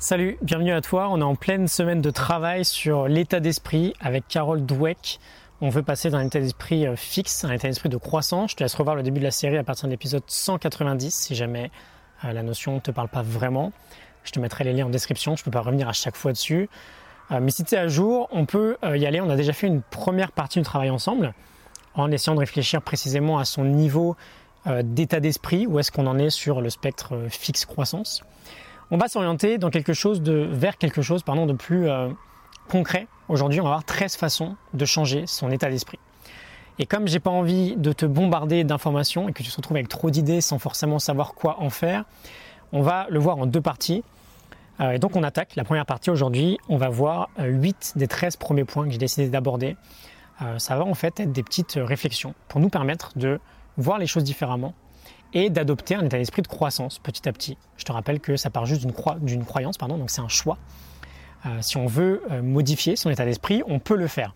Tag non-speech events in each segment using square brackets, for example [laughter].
Salut, bienvenue à toi. On est en pleine semaine de travail sur l'état d'esprit avec Carole Dweck. On veut passer d'un état d'esprit euh, fixe à un état d'esprit de croissance. Je te laisse revoir le début de la série à partir de l'épisode 190 si jamais euh, la notion ne te parle pas vraiment. Je te mettrai les liens en description, je ne peux pas revenir à chaque fois dessus. Euh, mais si tu es à jour, on peut y aller. On a déjà fait une première partie du travail ensemble en essayant de réfléchir précisément à son niveau d'état d'esprit, où est-ce qu'on en est sur le spectre fixe croissance on va s'orienter dans quelque chose de, vers quelque chose pardon, de plus euh, concret. Aujourd'hui, on va avoir 13 façons de changer son état d'esprit. Et comme j'ai pas envie de te bombarder d'informations et que tu te retrouves avec trop d'idées sans forcément savoir quoi en faire, on va le voir en deux parties. Euh, et donc on attaque la première partie aujourd'hui. On va voir 8 euh, des 13 premiers points que j'ai décidé d'aborder. ça va en fait être des petites réflexions pour nous permettre de voir les choses différemment et d'adopter un état d'esprit de croissance petit à petit. Je te rappelle que ça part juste d'une croyance, pardon, donc c'est un choix. Euh, si on veut euh, modifier son état d'esprit, on peut le faire.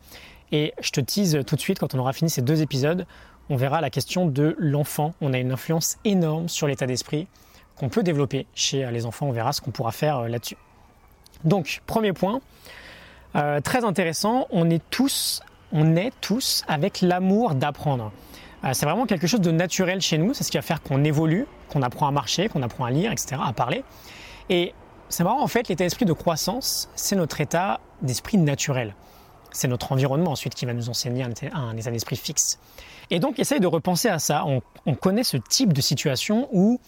Et je te tease tout de suite, quand on aura fini ces deux épisodes, on verra la question de l'enfant. On a une influence énorme sur l'état d'esprit qu'on peut développer chez euh, les enfants. On verra ce qu'on pourra faire là-dessus. Donc, premier point, très intéressant, on est tous, on est tous avec l'amour d'apprendre. Euh, c'est vraiment quelque chose de naturel chez nous. C'est ce qui va faire qu'on évolue, qu'on apprend à marcher, qu'on apprend à lire, etc., à parler. Et c'est marrant, en fait, l'état d'esprit de croissance, c'est notre état d'esprit naturel. C'est notre environnement ensuite qui va nous enseigner un état, d'esprit fixe. Et donc, essaye de repenser à ça. On, on, connaît ce type de situation où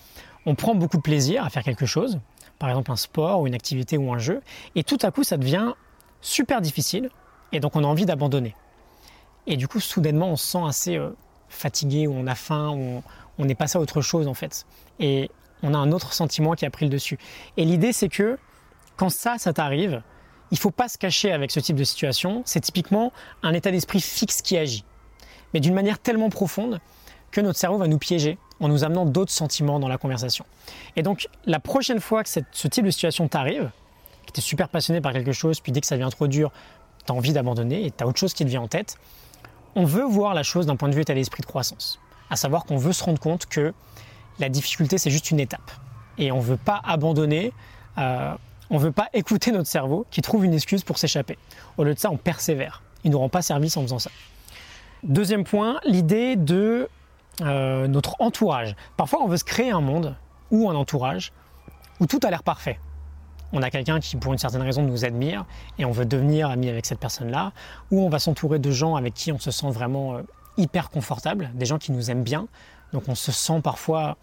on prend beaucoup de plaisir à faire quelque chose, par exemple un sport ou une activité ou un jeu, et tout à coup, ça devient super difficile, et donc on a envie d'abandonner. Et du coup, soudainement, on se sent assez euh, fatigué, ou on a faim, ou on, est passé à autre chose en fait. Et on a un autre sentiment qui a pris le dessus. Et l'idée c'est que quand ça, ça t'arrive, il faut pas se cacher avec ce type de situation. C'est typiquement un état d'esprit fixe qui agit, mais d'une manière tellement profonde que notre cerveau va nous piéger en nous amenant d'autres sentiments dans la conversation. Et donc la prochaine fois que ce type de situation t'arrive, que tu es super passionné par quelque chose, puis dès que ça devient trop dur, tu as envie d'abandonner et tu as autre chose qui te vient en tête, on veut voir la chose d'un point de vue état d'esprit de croissance. À savoir qu'on veut se rendre compte que la difficulté, c'est juste une étape. Et on ne veut pas abandonner, euh, on ne veut pas écouter notre cerveau qui trouve une excuse pour s'échapper. Au lieu de ça, on persévère. Il ne nous rend pas service en faisant ça. Deuxième point, l'idée de euh, notre entourage. Parfois, on veut se créer un monde ou un entourage où tout a l'air parfait on a quelqu'un qui, pour une certaine raison, nous admire et on veut devenir ami avec cette personne-là, ou on va s'entourer de gens avec qui on se sent vraiment euh, hyper confortable, des gens qui nous aiment bien, donc on se sent parfois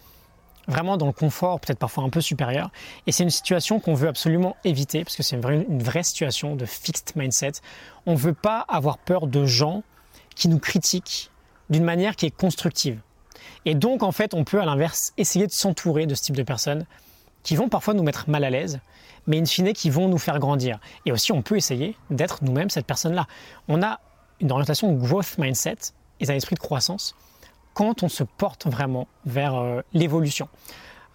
vraiment dans le confort, peut-être parfois un peu supérieur. Et c'est une situation qu'on veut absolument éviter, parce que c'est une vraie, situation de fixed mindset. On ne veut pas avoir peur de gens qui nous critiquent d'une manière qui est constructive. Et donc, en fait, on peut à l'inverse essayer de s'entourer de ce type de personnes qui vont parfois nous mettre mal à l'aise, mais in fine qui vont nous faire grandir. Et aussi, on peut essayer d'être nous-mêmes cette personne-là. On a une orientation growth mindset et un esprit de croissance quand on se porte vraiment vers euh, l'évolution.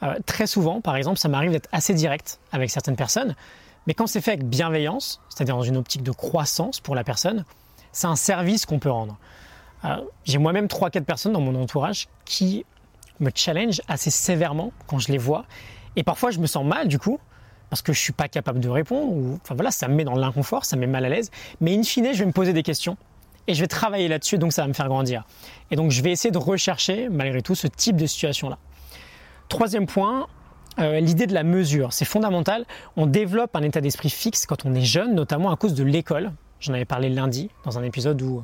Euh, très souvent, par exemple, ça m'arrive d'être assez direct avec certaines personnes, mais quand c'est fait avec bienveillance, c'est-à-dire dans une optique de croissance pour la personne, c'est un service qu'on peut rendre. Euh, j'ai moi-même 3-4 personnes dans mon entourage qui me challenge assez sévèrement quand je les vois et parfois, je me sens mal du coup, parce que je suis pas capable de répondre, ou enfin voilà, ça me met dans l'inconfort, ça me met mal à l'aise. Mais in fine, je vais me poser des questions et je vais travailler là-dessus, donc ça va me faire grandir. Et donc, je vais essayer de rechercher, malgré tout, ce type de situation-là. Troisième point, euh, l'idée de la mesure. C'est fondamental. On développe un état d'esprit fixe quand on est jeune, notamment à cause de l'école. J'en avais parlé lundi dans un épisode où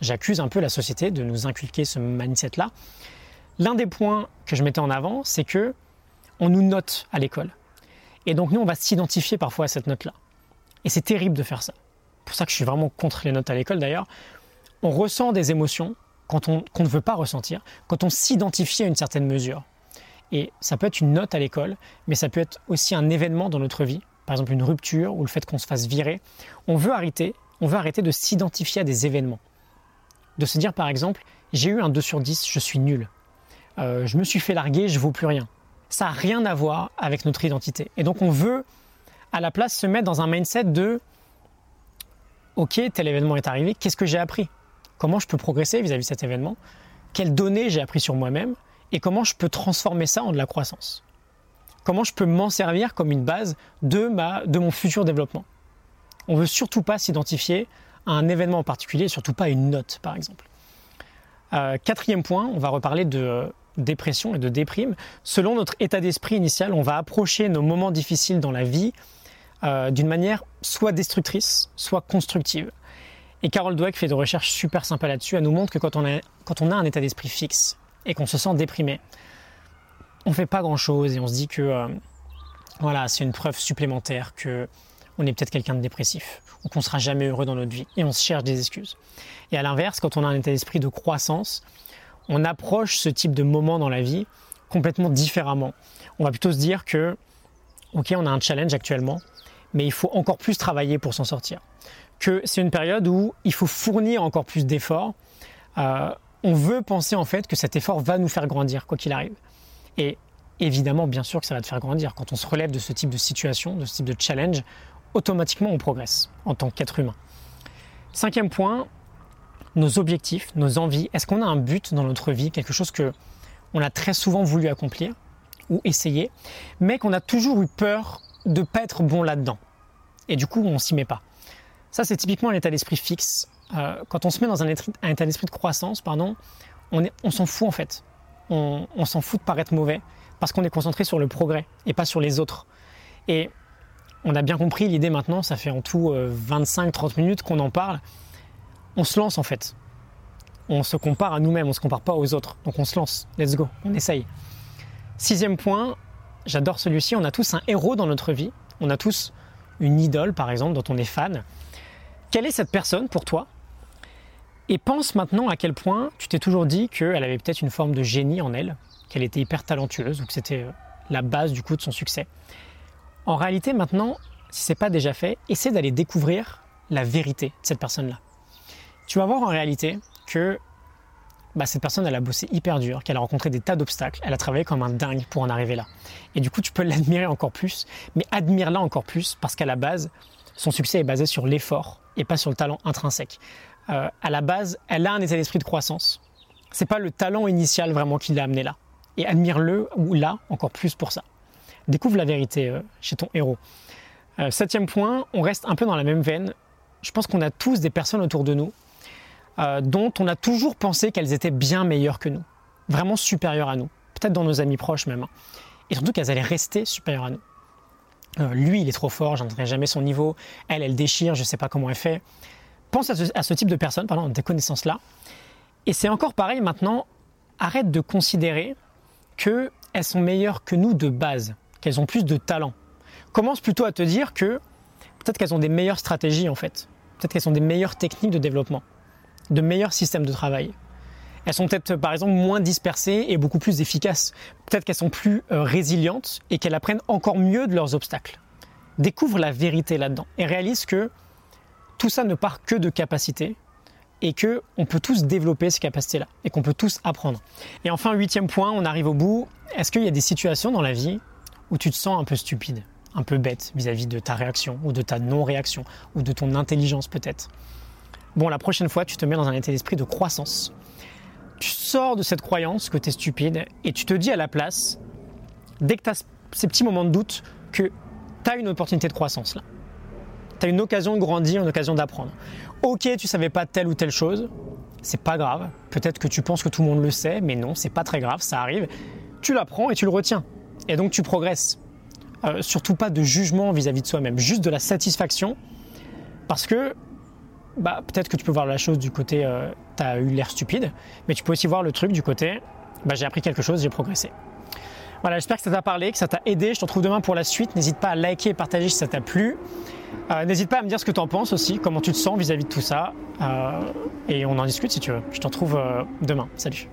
j'accuse un peu la société de nous inculquer ce mindset-là. L'un des points que je mettais en avant, c'est que on nous note à l'école. Et donc nous, on va s'identifier parfois à cette note-là. Et c'est terrible de faire ça. C'est pour ça que je suis vraiment contre les notes à l'école d'ailleurs. On ressent des émotions qu'on ne veut pas ressentir, quand on s'identifie à une certaine mesure. Et ça peut être une note à l'école, mais ça peut être aussi un événement dans notre vie, par exemple une rupture ou le fait qu'on se fasse virer. On veut arrêter, on veut arrêter de s'identifier à des événements. De se dire par exemple, j'ai eu un 2 sur 10, je suis nul. Euh, je me suis fait larguer, je vaux plus rien ça n'a rien à voir avec notre identité. Et donc on veut à la place se mettre dans un mindset de ok, tel événement est arrivé, qu'est-ce que j'ai appris? Comment je peux progresser vis-à-vis de cet événement? Quelles données j'ai appris sur moi-même? Et comment je peux transformer ça en de la croissance? Comment je peux m'en servir comme une base de, ma, de mon futur développement? On ne veut surtout pas s'identifier à un événement en particulier, surtout pas à une note par exemple. Euh, quatrième point, on va reparler de dépression et de déprime. Selon notre état d'esprit initial, on va approcher nos moments difficiles dans la vie euh, d'une manière soit destructrice, soit constructive. Et Carol Dweck fait des recherches super sympas là-dessus. Elle nous montre que quand on a, quand on a un état d'esprit fixe et qu'on se sent déprimé, on ne fait pas grand-chose et on se dit que euh, voilà, c'est une preuve supplémentaire que on est peut-être quelqu'un de dépressif ou qu'on sera jamais heureux dans notre vie et on se cherche des excuses. Et à l'inverse, quand on a un état d'esprit de croissance, on approche ce type de moment dans la vie complètement différemment. On va plutôt se dire que, ok, on a un challenge actuellement, mais il faut encore plus travailler pour s'en sortir. Que c'est une période où il faut fournir encore plus d'efforts. Euh, on veut penser en fait que cet effort va nous faire grandir, quoi qu'il arrive. Et évidemment, bien sûr que ça va te faire grandir. Quand on se relève de ce type de situation, de ce type de challenge, automatiquement on progresse en tant qu'être humain. Cinquième point, nos objectifs, nos envies. Est-ce qu'on a un but dans notre vie, quelque chose que on a très souvent voulu accomplir ou essayer, mais qu'on a toujours eu peur de pas être bon là-dedans? Et du coup, on s'y met pas. Ça, c'est typiquement un état d'esprit fixe. Euh, quand on se met dans un, état d'esprit de croissance, pardon, on, s'en fout en fait. On, on s'en fout de paraître mauvais parce qu'on est concentré sur le progrès et pas sur les autres. Et on a bien compris l'idée maintenant, ça fait en tout 25-30 euh, minutes qu'on en parle on se lance en fait. On se compare à nous-mêmes, on ne se compare pas aux autres. Donc on se lance, let's go, on essaye. Sixième point, j'adore celui-ci, on a tous un héros dans notre vie, on a tous une idole par exemple dont on est fan. Quelle est cette personne pour toi? Et pense maintenant à quel point tu t'es toujours dit qu'elle avait peut-être une forme de génie en elle, qu'elle était hyper talentueuse ou que c'était euh, la base du coup de son succès. En réalité maintenant, si ce n'est pas déjà fait, essaie d'aller découvrir la vérité de cette personne-là tu vas voir en réalité que bah, cette personne, elle a bossé hyper dur, qu'elle a rencontré des tas d'obstacles, elle a travaillé comme un dingue pour en arriver là. Et du coup, tu peux [laughs] l'admirer encore plus, mais admire-la encore plus parce qu'à la base, son succès est basé sur l'effort et pas sur le talent intrinsèque. Euh, à la base, elle a un état d'esprit de croissance. C'est pas le talent initial vraiment qui l'a amené là. Et admire-le ou là encore plus pour ça. Découvre la vérité euh, chez ton héros. Euh, septième point, on reste un peu dans la même veine. Je pense qu'on a tous des personnes autour de nous euh, dont on a toujours pensé qu'elles étaient bien meilleures que nous, vraiment supérieures à nous, peut-être dans nos amis proches même, hein. et surtout qu'elles allaient rester supérieures à nous. Euh, lui, il est trop fort, j'entendrai jamais son niveau. Elle, elle déchire, je ne sais pas comment elle fait. Pense à ce, type de personnes, pardon, des connaissances-là. Et c'est encore pareil maintenant, arrête de considérer qu'elles sont meilleures que nous de base, qu'elles ont plus de talent. Commence plutôt à te dire que peut-être qu'elles ont des meilleures stratégies en fait. Peut-être qu'elles ont des meilleures techniques de développement de meilleurs systèmes de travail. Elles sont peut-être par exemple moins dispersées et beaucoup plus efficaces. Peut-être qu'elles sont plus euh, résilientes et qu'elles apprennent encore mieux de leurs obstacles. Découvre la vérité là-dedans et réalise que tout ça ne part que de capacités et que on peut tous développer ces capacités-là et qu'on peut tous apprendre. Et enfin, huitième point, on arrive au bout. Est-ce qu'il y a des situations dans la vie où tu te sens un peu stupide, un peu bête vis-à-vis -vis de ta réaction ou de ta non-réaction ou de ton intelligence peut-être? Bon, la prochaine fois, tu te mets dans un état d'esprit de croissance. Tu sors de cette croyance que tu es stupide et tu te dis à la place, dès que tu as ces petits moments de doute, que tu as une opportunité de croissance là. Tu as une occasion de grandir, une occasion d'apprendre. Ok, tu savais pas telle ou telle chose, c'est pas grave. Peut-être que tu penses que tout le monde le sait, mais non, c'est pas très grave, ça arrive. Tu l'apprends et tu le retiens. Et donc tu progresses. Euh, surtout pas de jugement vis-à-vis de soi-même, juste de la satisfaction. Parce que bah, peut-être que tu peux voir la chose du côté euh, tu as eu l'air stupide, mais tu peux aussi voir le truc du côté bah, j'ai appris quelque chose, j'ai progressé. Voilà, j'espère que ça t'a parlé, que ça t'a aidé. Je te retrouve demain pour la suite. N'hésite pas à liker et partager si ça t'a plu. Euh, n'hésite pas à me dire ce que tu en penses aussi, comment tu te sens vis-à-vis de tout ça. Euh, et on en discute si tu veux. Je te retrouve demain. Salut.